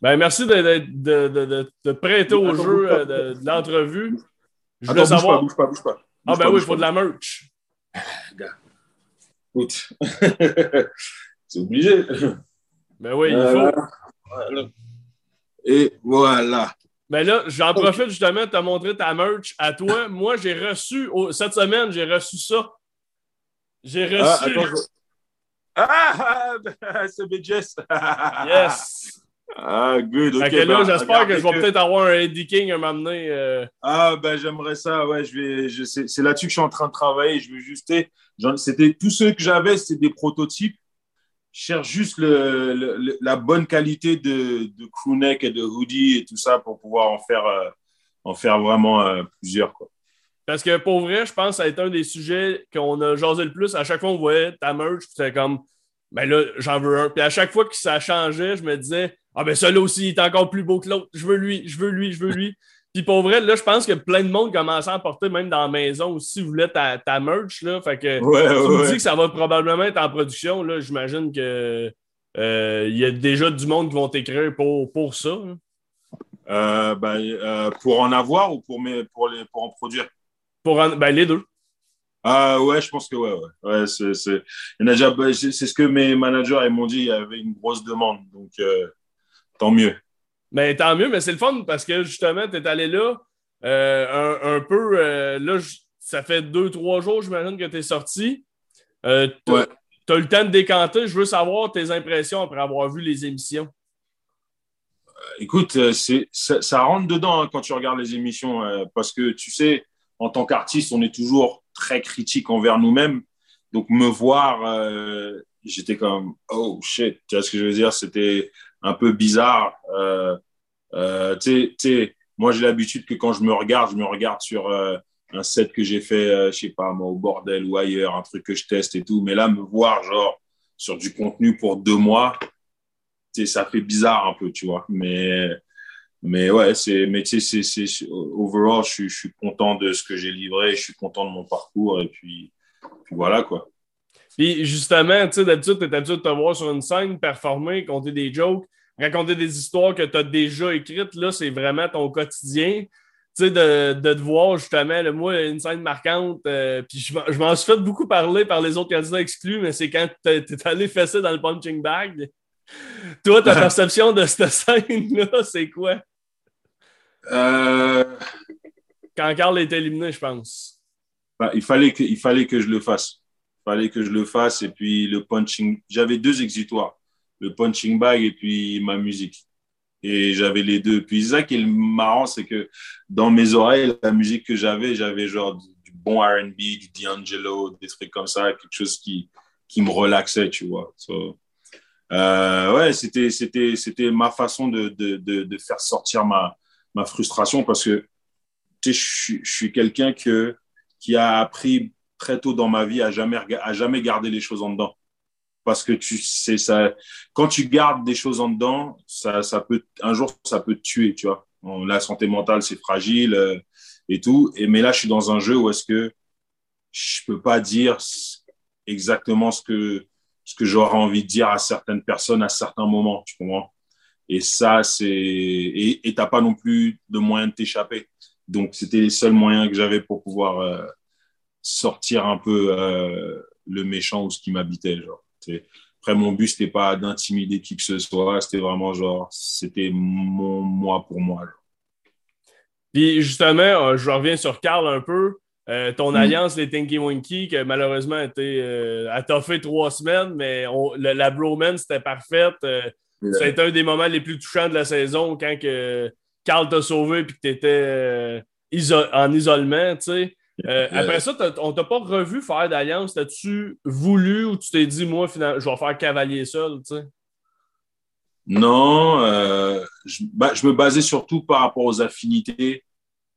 Ben, merci de, de, de, de prêter au jeu euh, de, l'entrevue. Je voulais savoir. Bouge pas, bouge pas, bouge pas. ah, ben oui, il faut de la merch. Écoute, c'est obligé. Ben oui, il faut. Et voilà. Mais ben là, j'en profite justement de te montrer ta merch à toi. Moi, j'ai reçu, cette semaine, j'ai reçu ça. J'ai ah, reçu. Ah, ah c'est BJS. yes. Ah, good. Ok, là, j'espère que je vais peut-être avoir un Eddie King à m'amener. Euh. Ah, ben, j'aimerais ça. Ouais, je vais, je, c'est là-dessus que je suis en train de travailler. Je veux juste. C'était tous ceux que j'avais, c'était des prototypes. Je cherche juste le, la bonne qualité de, de crewneck et de hoodie et tout ça pour pouvoir en faire, euh, en faire vraiment euh, plusieurs. Quoi. Parce que pour vrai, je pense que ça a été un des sujets qu'on a jasé le plus. À chaque fois, on voyait ta merch, c'était comme, ben là, j'en veux un. Puis à chaque fois que ça changeait, je me disais, ah ben celui-là aussi, il est encore plus beau que l'autre. Je veux lui, je veux lui, je veux lui. Puis pour vrai, là, je pense que plein de monde commençait à porter, même dans la maison aussi, voulait ta, ta merch. Là. Fait que ouais, tu me dis que ça va probablement être en production. Là, j'imagine que euh, il y a déjà du monde qui vont t'écrire pour, pour ça. Hein. Euh, ben, euh, pour en avoir ou pour, mes, pour, les, pour en produire? Pour ben, les deux. Ah ouais, je pense que ouais, ouais. ouais c'est, c'est... Ben, c'est ce que mes managers m'ont dit, il y avait une grosse demande. Donc, tant mieux. Mais tant mieux, mais c'est le fun parce que justement, tu es allé là euh, un, peu. Euh, là, ça fait deux, trois jours, j'imagine, que tu es sorti. Euh, tu as, eu le temps de décanter. Je veux savoir tes impressions après avoir vu les émissions. Écoute, c'est, ça, rentre dedans hein, quand tu regardes les émissions parce que tu sais, en tant qu'artiste, on est toujours très critique envers nous-mêmes. Donc, me voir, j'étais comme, oh shit, tu vois ce que je veux dire? C'était un peu bizarre. Euh, euh, tu sais, moi, j'ai l'habitude que quand je me regarde, je me regarde sur euh, un set que j'ai fait, euh, je sais pas, moi, au bordel ou ailleurs, un truc que je teste et tout. Mais là, me voir, genre, sur du contenu pour deux mois, tu sais, ça fait bizarre un peu, tu vois. Mais, mais ouais, c'est, mais tu sais, c'est, overall, je, je suis content de ce que j'ai livré, je suis content de mon parcours et puis, puis voilà, quoi. Puis justement, tu sais, d'habitude, tu es habitué de te voir sur une scène, performer, compter des jokes, raconter des histoires que tu as déjà écrites. Là, c'est vraiment ton quotidien. Tu sais, de, de, te voir justement, moi, une scène marquante, euh, puis je, m'en suis fait beaucoup parler par les autres candidats exclus, mais c'est quand tu es, allé fesser dans le punching bag. Toi, ta perception de cette scène-là, c'est quoi? Euh... Quand Carl est éliminé, je pense. Ben, il, fallait que, il fallait que je le fasse fallait que je le fasse. Et puis le punching, j'avais deux exutoires, le punching bag et puis ma musique. Et j'avais les deux. Puis ça qui est marrant, c'est que dans mes oreilles, la musique que j'avais, j'avais genre du, bon R&B, du D'Angelo, des trucs comme ça, quelque chose qui, qui me relaxait, tu vois. Euh, ouais, c'était, c'était, c'était ma façon de, de, de, faire sortir ma, ma frustration parce que je suis quelqu'un que, qui a appris très tôt dans ma vie à jamais, à jamais garder les choses en dedans. Parce que tu sais, ça, quand tu gardes des choses en dedans, ça, ça peut, un jour, ça peut te tuer, tu vois. la santé mentale, c'est fragile euh, et tout. Et, mais là, je suis dans un jeu où est-ce que je peux pas dire exactement ce que, ce que j'aurais envie de dire à certaines personnes à certains moments, tu comprends? Et ça, c'est, et t'as pas non plus de moyen de t'échapper. Donc, c'était les seuls moyens que j'avais pour pouvoir, euh, sortir un peu euh, le méchant ou ce qui m'habitait. Genre. Après, mon but, c'était pas d'intimider qui que ce soit, c'était vraiment genre, c'était mon moi pour moi. Puis justement, euh, je reviens sur Carl un peu. Euh, ton mm. alliance, les Tinky Winky, qui malheureusement a été a toffé trois semaines, mais la bromance c'était parfaite. C'était un des moments les plus touchants de la saison quand que Carl t'a sauvé et que tu étais en isolement. tu sais. Euh, après ça, on t'a pas revu faire d'alliance. T'as-tu voulu ou tu t'es dit, moi, finalement, je vais faire cavalier seul, tu sais? Non, euh, je, me basais surtout par rapport aux affinités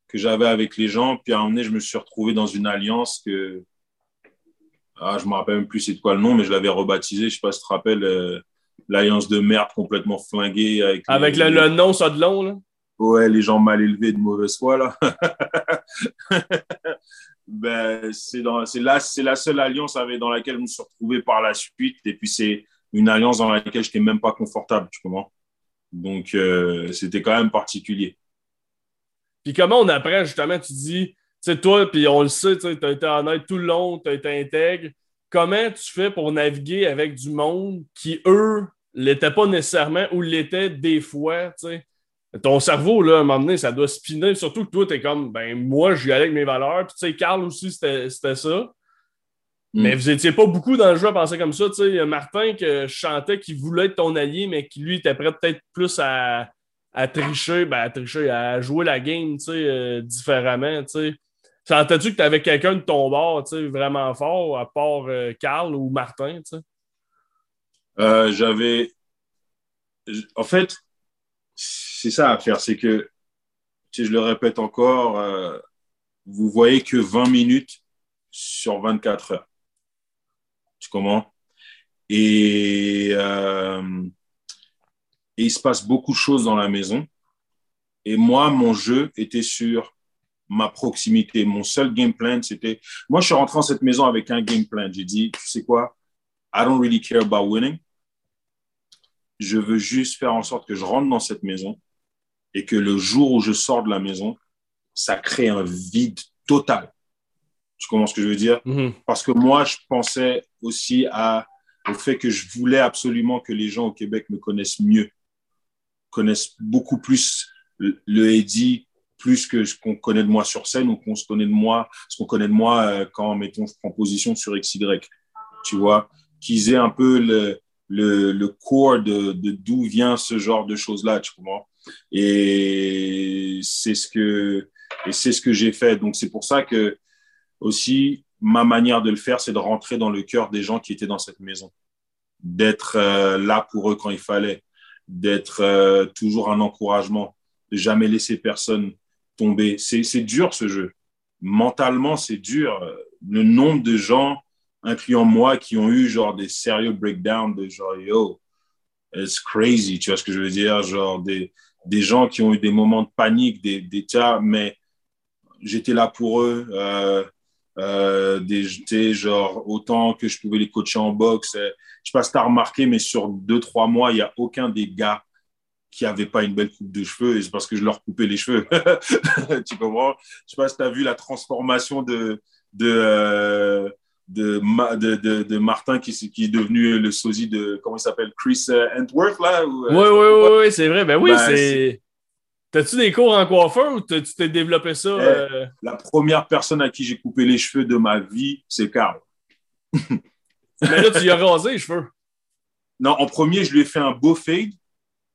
que j'avais avec les gens. Puis à un moment donné, je me suis retrouvé dans une alliance que. Ah, je me rappelle même plus c'est quoi le nom, mais je l'avais rebaptisé. Je sais pas si tu te rappelles, euh, l'alliance de merde complètement flinguée. Avec, avec le, nom, ça de long, là? Ouais, les gens mal élevés de mauvaise foi, là. ben, c'est la, la seule alliance avec, dans laquelle je me suis retrouvé par la suite. Et puis, c'est une alliance dans laquelle je n'étais même pas confortable, tu comprends? Donc, euh, c'était quand même particulier. Puis comment on apprend, justement, tu dis, tu toi, puis on le sait, tu as été honnête tout le long, tu as été intègre. Comment tu fais pour naviguer avec du monde qui, eux, l'étaient pas nécessairement ou l'étaient des fois, tu sais? Ton cerveau, là, à un moment donné, ça doit spinner. Surtout que toi, tu es comme, ben, moi, je vais aller avec mes valeurs. Puis, tu sais, Carl aussi, c'était ça. Mais mm. vous n'étiez pas beaucoup dans le jeu à penser comme ça. Tu sais, Martin, que je chantais qu'il voulait être ton allié, mais qui lui était prêt peut-être plus à, tricher, ben, à tricher, à jouer la game tu sais, euh, différemment. Tu sais. Sentais-tu que tu avais quelqu'un de ton bord tu sais, vraiment fort, à part euh, Carl ou Martin? Tu sais? Euh, j'avais. En fait, c'est ça à faire, c'est que, sais, je le répète encore, vous voyez que 20 minutes sur 24 heures. Tu comprends? Et, euh, et il se passe beaucoup de choses dans la maison. Et moi, mon jeu était sur ma proximité. Mon seul game plan, c'était. Moi, je suis rentré dans cette maison avec un game plan. J'ai dit, tu sais quoi? I don't really care about winning. Je veux juste faire en sorte que je rentre dans cette maison et que le jour où je sors de la maison, ça crée un vide total. Tu comprends ce que je veux dire? Mm-hmm. Parce que moi, je pensais aussi à, au fait que je voulais absolument que les gens au Québec me connaissent mieux, connaissent beaucoup plus le Eddie, plus que ce qu'on connaît de moi sur scène ou qu'on se connaît de moi, ce qu'on connaît de moi euh, quand, mettons, je prends position sur XY. Tu vois? Qu'ils aient un peu le, le, le core de, de d'où vient ce genre de choses-là, tu comprends? Et c'est ce que, et c'est ce que j'ai fait. Donc, c'est pour ça que aussi, ma manière de le faire, c'est de rentrer dans le cœur des gens qui étaient dans cette maison, d'être euh, là pour eux quand il fallait, d'être euh, toujours un encouragement, de jamais laisser personne tomber. C'est dur ce jeu. Mentalement, c'est dur. Le nombre de gens, incluant moi, qui ont eu genre des sérieux breakdowns de genre yo, it's crazy, tu vois ce que je veux dire? Genre des, des gens qui ont eu des moments de panique, des, des mais j'étais là pour eux. Euh, euh, genre, autant que je pouvais les coacher en boxe. Euh, je sais pas si tu as remarqué, mais sur deux, trois mois, il n'y a aucun des gars qui n'avaient pas une belle coupe de cheveux et c'est parce que je leur coupais les cheveux. tu comprends? Je sais pas si tu as vu la transformation de, de, euh, de, de, de, Martin qui, qui, est devenu le sosie de, comment il s'appelle, Chris Antworth, là? oui, oui, oui, c'est vrai. Ben oui, ben, c'est T'as-tu des cours en coiffeur ou tu t'es développé ça? Eh, euh? La première personne à qui j'ai coupé les cheveux de ma vie, c'est Carl. Mais là, tu lui as rasé les cheveux. Non, en premier, je lui ai fait un beau fade.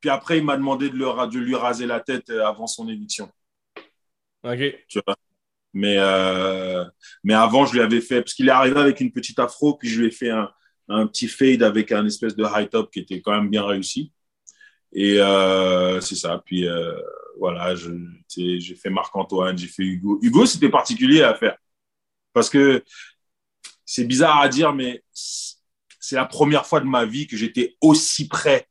Puis après, il m'a demandé de, de, lui raser la tête euh, avant son éviction. OK. Tu vois? Mais, euh, mais avant, je lui avais fait, parce qu'il est arrivé avec une petite afro, puis je lui ai fait un, un petit fade avec un espèce de high top qui était quand même bien réussi. Et c'est ça. Puis voilà, j'ai fait Marc-Antoine, j'ai fait Hugo. Hugo, c'était particulier à faire. Parce que c'est bizarre à dire, mais c'est la première fois de ma vie que j'étais aussi près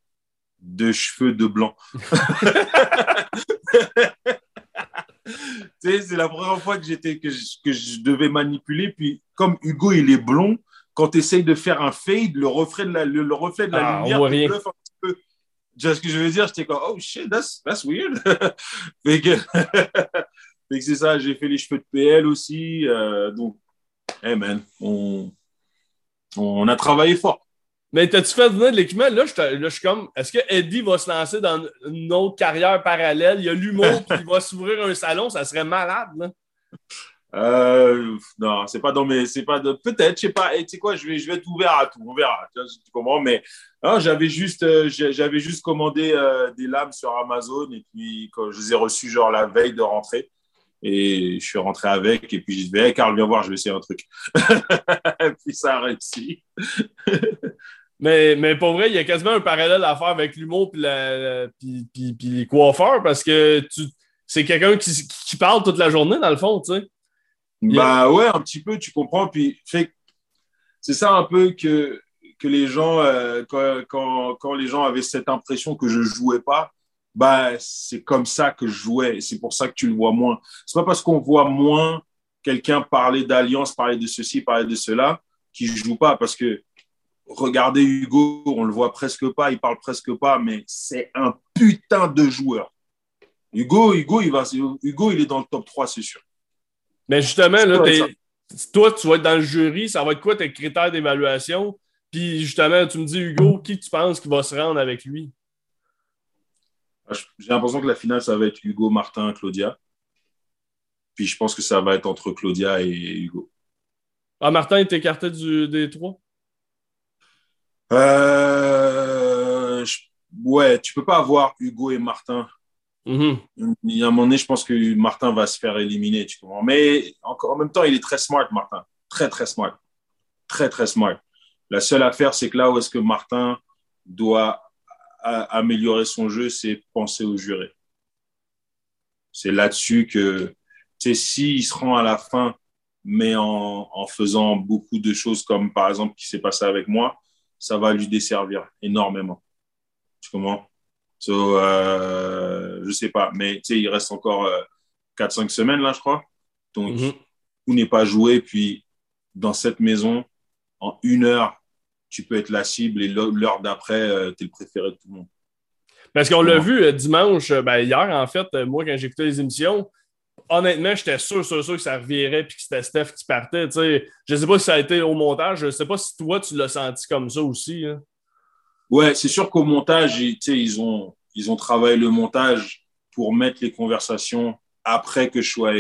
de cheveux de blanc. c'est la première fois que, j'étais, que, je, devais manipuler. Puis, comme Hugo, il est blond, quand tu essayes de faire un fade, le reflet de la, le, reflet de la ah, lumière un petit peu. Tu vois ce que je veux dire? J'étais comme, oh shit, that's, that's weird. fait que, c'est ça, j'ai fait les cheveux de PL aussi. Euh, donc, hey man, on, on a travaillé fort. Mais t'as-tu fait venir de l'équipement? Là, je suis comme, est-ce que Eddie va se lancer dans une autre carrière parallèle? Il y a l'humour qui va s'ouvrir un salon, ça serait malade, là. Euh, non, c'est pas dans mes. C'est pas de. Peut-être, je sais pas. tu sais quoi, je vais, je vais être ouvert à tout. On verra. Tu, comprends? Mais hein, j'avais juste, euh, j'avais juste commandé euh, des lames sur Amazon et puis quand je les ai reçues, genre la veille de rentrer. Et je suis rentré avec. Et puis je disais, hey, Carl, viens voir, je vais essayer un truc. et puis ça a réussi. mais, mais pour vrai, il y a quasiment un parallèle à faire avec l'humour puis, puis, puis, puis les coiffeurs parce que tu c'est quelqu'un qui, qui, parle toute la journée, dans le fond, tu sais. Bah ouais, un petit peu, tu comprends. Puis c'est ça un peu que, que les gens, euh, quand, quand, quand, les gens avaient cette impression que je jouais pas, bah c'est comme ça que je jouais. C'est pour ça que tu le vois moins. C'est pas parce qu'on voit moins quelqu'un parler d'alliance, parler de ceci, parler de cela, qui joue pas. Parce que regardez Hugo, on le voit presque pas, il parle presque pas, mais c'est un putain de joueur. Hugo, Hugo, il va, Hugo, il est dans le top 3, c'est sûr. Mais justement, là, toi, tu vas être dans le jury, ça va être quoi tes critères d'évaluation? Puis justement, tu me dis, Hugo, qui tu penses qui va se rendre avec lui? Ah, j'ai l'impression que la finale, ça va être Hugo, Martin, Claudia. Puis je pense que ça va être entre Claudia et Hugo. Ah, Martin est écarté du, des trois? Euh, ouais, tu peux pas avoir Hugo et Martin. Il y a un moment donné, je pense que Martin va se faire éliminer, tu comprends. Mais encore, en même temps, il est très smart, Martin. Très, très smart. Très, très smart. La seule affaire, c'est que là où est-ce que Martin doit améliorer son jeu, c'est penser au juré. C'est là-dessus que, tu sais, s'il se rend à la fin, mais en, en, faisant beaucoup de choses comme, par exemple, qui s'est passé avec moi, ça va lui desservir énormément. Tu comprends? So, euh, je sais pas, mais tu sais, il reste encore 4-5 euh, semaines là, je crois. Donc, mm-hmm. tout n'est pas joué. Puis, dans cette maison, en une heure, tu peux être la cible et l'heure d'après, euh, tu es le préféré de tout le monde. Parce qu'on l'a vu euh, dimanche, ben, hier, en fait, moi, quand j'écoutais les émissions, honnêtement, j'étais sûr, sûr, sûr que ça revirait et que c'était Steph qui partait. Je je sais pas si ça a été au montage. Je ne sais pas si toi, tu l'as senti comme ça aussi. Hein. Ouais, c'est sûr qu'au montage, ils, ont, ils ont travaillé le montage pour mettre les conversations après que je sois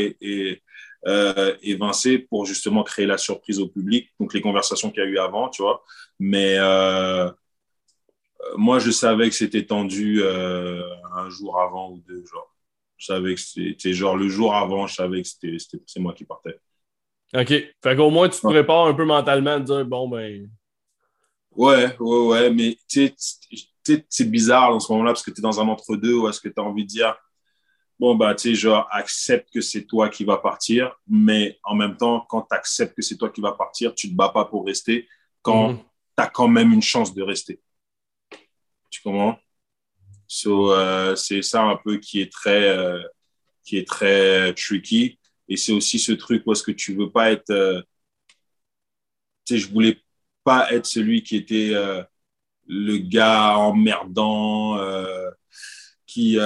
euh, évincé pour justement créer la surprise au public. Donc, les conversations qu'il y a eu avant, tu vois. Mais euh, moi, je savais que c'était tendu euh, un jour avant ou deux, genre. Je savais que c'était genre le jour avant, je savais que c'était c'est moi qui partais. OK. Fait qu'au moins, tu te prépares un peu mentalement à dire, bon, ben. Ouais, ouais, ouais. Mais tu sais, c'est bizarre dans ce moment-là parce que tu es dans un entre-deux ou est-ce que tu as envie de dire, bon, bah, tu sais, genre, accepte que c'est toi qui vas partir. Mais en même temps, quand tu acceptes que c'est toi qui vas partir, tu te bats pas pour rester quand mhm. tu as quand même une chance de rester. Tu comprends? So, euh, c'est ça un peu qui est très, euh, qui est très tricky. Et c'est aussi ce truc est-ce que tu veux pas être. Euh, tu sais, je voulais pas être celui qui était le gars emmerdant, qui,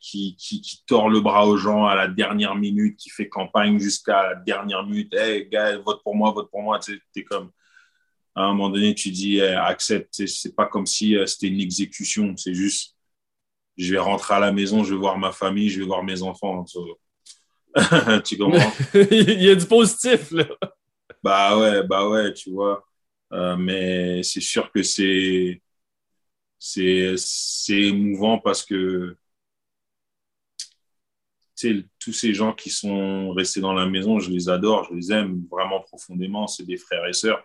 qui, qui, qui, tord le bras aux gens à la dernière minute, qui fait campagne jusqu'à la dernière minute. Hey, gars, vote pour moi, vote pour moi. Tu es comme à un moment donné, tu dis eh, accepte. C'est pas comme si euh, c'était une exécution. C'est juste, je vais rentrer à la maison, je vais voir ma famille, je vais voir mes enfants. tu comprends? Il y a du positif là. Bah ouais, bah ouais, tu vois. Euh, mais c'est sûr que c'est c'est émouvant parce que tous ces gens qui sont restés dans la maison, je les adore, je les aime vraiment profondément. C'est des frères et sœurs.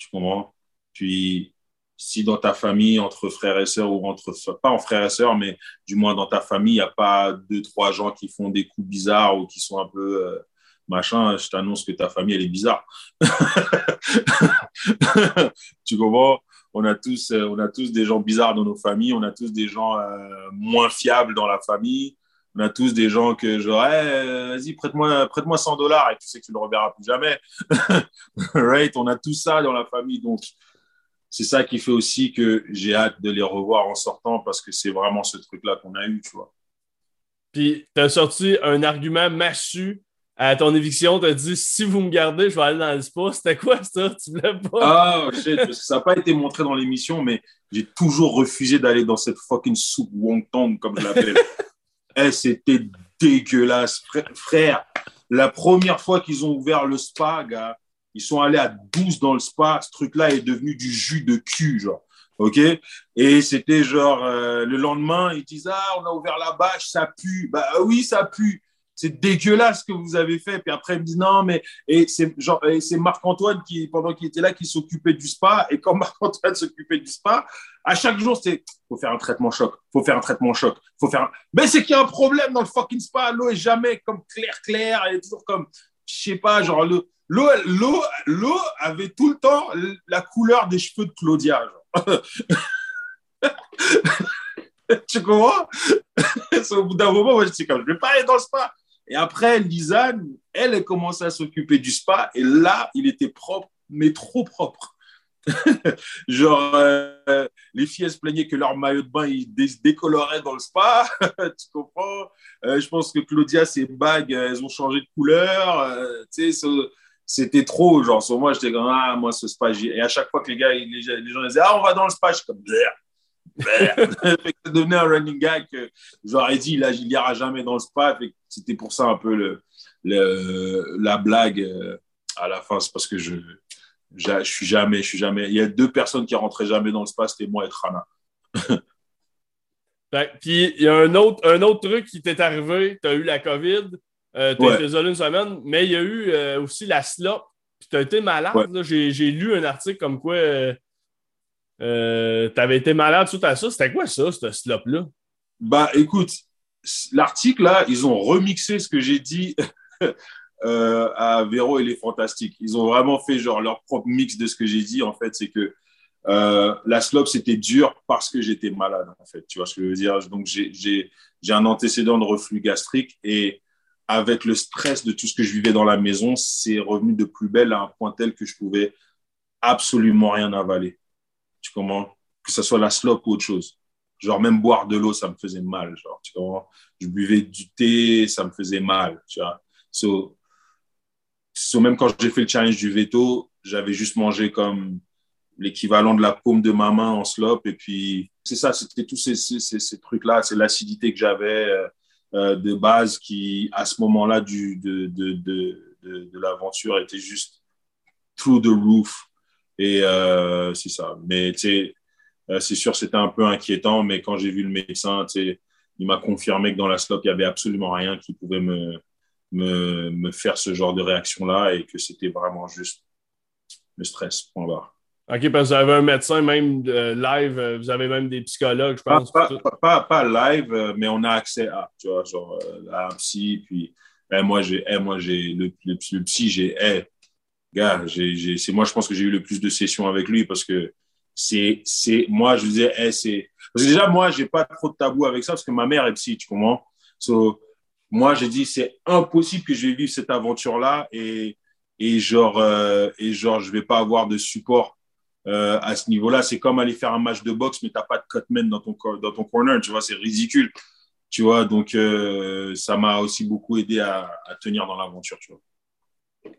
Tu comprends? Puis, si dans ta famille, entre frères et sœurs, ou entre, pas en frères et sœurs, mais du moins dans ta famille, il n'y a pas deux, trois gens qui font des coups bizarres ou qui sont un peu euh, machin, je t'annonce que ta famille, elle est bizarre. tu comprends? On a, tous, euh, on a tous des gens bizarres dans nos familles, on a tous des gens euh, moins fiables dans la famille, on a tous des gens que genre, vas-y, prête-moi prête 100 dollars et tu sais que tu ne le reverras plus jamais. right? On a tout ça dans la famille. Donc, c'est ça qui fait aussi que j'ai hâte de les revoir en sortant parce que c'est vraiment ce truc-là qu'on a eu, tu vois. Puis, tu as sorti un argument massu à ton éviction. Tu as dit si vous me gardez, je vais aller dans le spa. C'était quoi ça? Tu voulais pas? Ah, shit, ça n'a pas été montré dans l'émission, mais j'ai toujours refusé d'aller dans cette fucking soupe wonton, comme je l'appelle. Eh, c'était dégueulasse. Frère, la première fois qu'ils ont ouvert le spa, ils sont allés à 12 dans le spa. Ce truc-là est devenu du jus de cul, genre. OK? Et c'était genre, euh, le lendemain, ils disent Ah, on a ouvert la bâche, ça pue. Bah oui, ça pue c'est dégueulasse ce que vous avez fait. Puis après, ils me disent non, mais et c'est Marc-Antoine qui, pendant qu'il était là, qui s'occupait du spa. Et quand Marc-Antoine s'occupait du spa, à chaque jour, c'est faut faire un traitement choc, faut faire un traitement choc, faut faire. Mais c'est qu'il y a un problème dans le fucking spa. L'eau est jamais comme clair clair, elle est toujours comme je sais pas, genre l'eau avait tout le temps la couleur des cheveux de Claudia. tu comprends? Au bout d'un moment, moi, je suis comme, je vais pas aller dans le spa. Et après, Lisanne, elle, a commencé à s'occuper du spa. Et là, il était propre, mais trop propre. genre, euh, les filles se plaignaient que leur maillot de bain il décolorait dans le spa. tu comprends? Euh, Je pense que Claudia, ses bagues, elles ont changé de couleur. tu sais, c'était trop. Genre, sur moi, j'étais comme, ah, moi, ce spa. Et à chaque fois que les gars, les, gens disaient, ah, on va dans le spa, je suis comme, ça devenait un running gag que j'aurais dit, là, il ira jamais dans le spa. C'était pour ça un peu le, le la blague à la fin. C'est parce que je, je, suis jamais, je suis jamais. Il y a deux personnes qui rentraient jamais dans le spa, c'était moi et Trana. puis il y a un autre, un autre truc qui t'est arrivé. Tu as eu la COVID, euh, tu as été isolé une semaine, mais il y a eu euh, aussi la slop. Puis tu as été malade. J'ai lu un article comme quoi euh, tu avais été malade suite à ça? C'était quoi ça, ce slop-là? Bah écoute, l'article là, ils ont remixé ce que j'ai dit euh, à Véro et les Fantastiques. Ils ont vraiment fait genre leur propre mix de ce que j'ai dit. En fait, c'est que euh, la slop, c'était dur parce que j'étais malade, en fait. Tu vois ce que je veux dire? Donc, j'ai un antécédent de reflux gastrique et avec le stress de tout ce que je vivais dans la maison, c'est revenu de plus belle à un point tel que je pouvais absolument rien avaler. Tu comprends? Que ce soit la slop ou autre chose. Genre, même boire de l'eau, ça me faisait mal. Genre, tu comprends? Je buvais du thé, ça me faisait mal. Tu vois? So, même quand j'ai fait le challenge du veto, j'avais juste mangé comme l'équivalent de la paume de ma main en slop. Et puis, c'est ça, c'était tous ces, trucs-là. C'est l'acidité que j'avais euh, euh, de base qui, à ce moment-là de, de, de, de, l'aventure, était juste through the roof. Et euh, c'est ça. Mais tu sais, c'est sûr, c'était un peu inquiétant. Mais quand j'ai vu le médecin, tu sais, il m'a confirmé que dans la slop, il n'y avait absolument rien qui pouvait me, me, me faire ce genre de réaction-là et que c'était vraiment juste le stress. Point barre. OK, parce que vous avez un médecin même live, euh, vous avez même des psychologues, je pense. Pas, pas, pas, live, euh, mais on a accès à, tu vois, genre euh, à un psy, puis eh, moi, j'ai eh, moi j'ai le, le, psy, j'ai eh, gars, c'est moi, je pense que j'ai eu le plus de sessions avec lui parce que c'est, moi, je disais, eh, c'est. Déjà, moi, j'ai pas trop de tabou avec ça parce que ma mère est psy, tu comprends? So, moi, j'ai dit, c'est impossible que je vais vivre cette aventure-là et, et, genre, euh, et genre, je vais pas avoir de support euh, à ce niveau-là. C'est comme aller faire un match de boxe, mais tu n'as pas de cutman dans ton, dans ton corner, tu vois, c'est ridicule. Tu vois, donc euh, ça m'a aussi beaucoup aidé à, à tenir dans l'aventure, tu vois.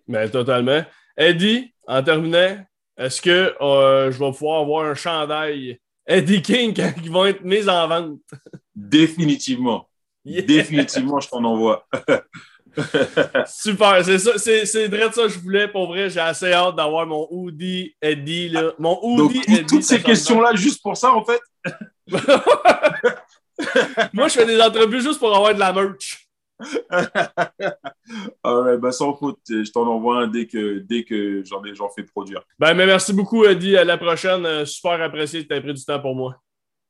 Mais ben, totalement. Eddie, en terminant, est-ce que je vais pouvoir avoir un chandail Eddie King qui vont être mis en vente? Définitivement. Définitivement, je t'en envoie. Super, c'est ça, c'est, c'est vrai ça que je voulais. Pour vrai, j'ai assez hâte d'avoir mon Hoodie Eddie. Là. Mon Hoodie Donc, toutes ces questions-là, juste pour ça, en fait? Moi, je fais des entrevues juste pour avoir de la merch. right, ben sans faute, je t'en envoie un dès que, dès que j'en, ai, j'en fais produire. Ben, mais merci beaucoup, Eddie. À la prochaine. Super apprécié que tu aies pris du temps pour moi.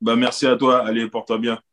Ben, merci à toi. Allez, porte-toi bien.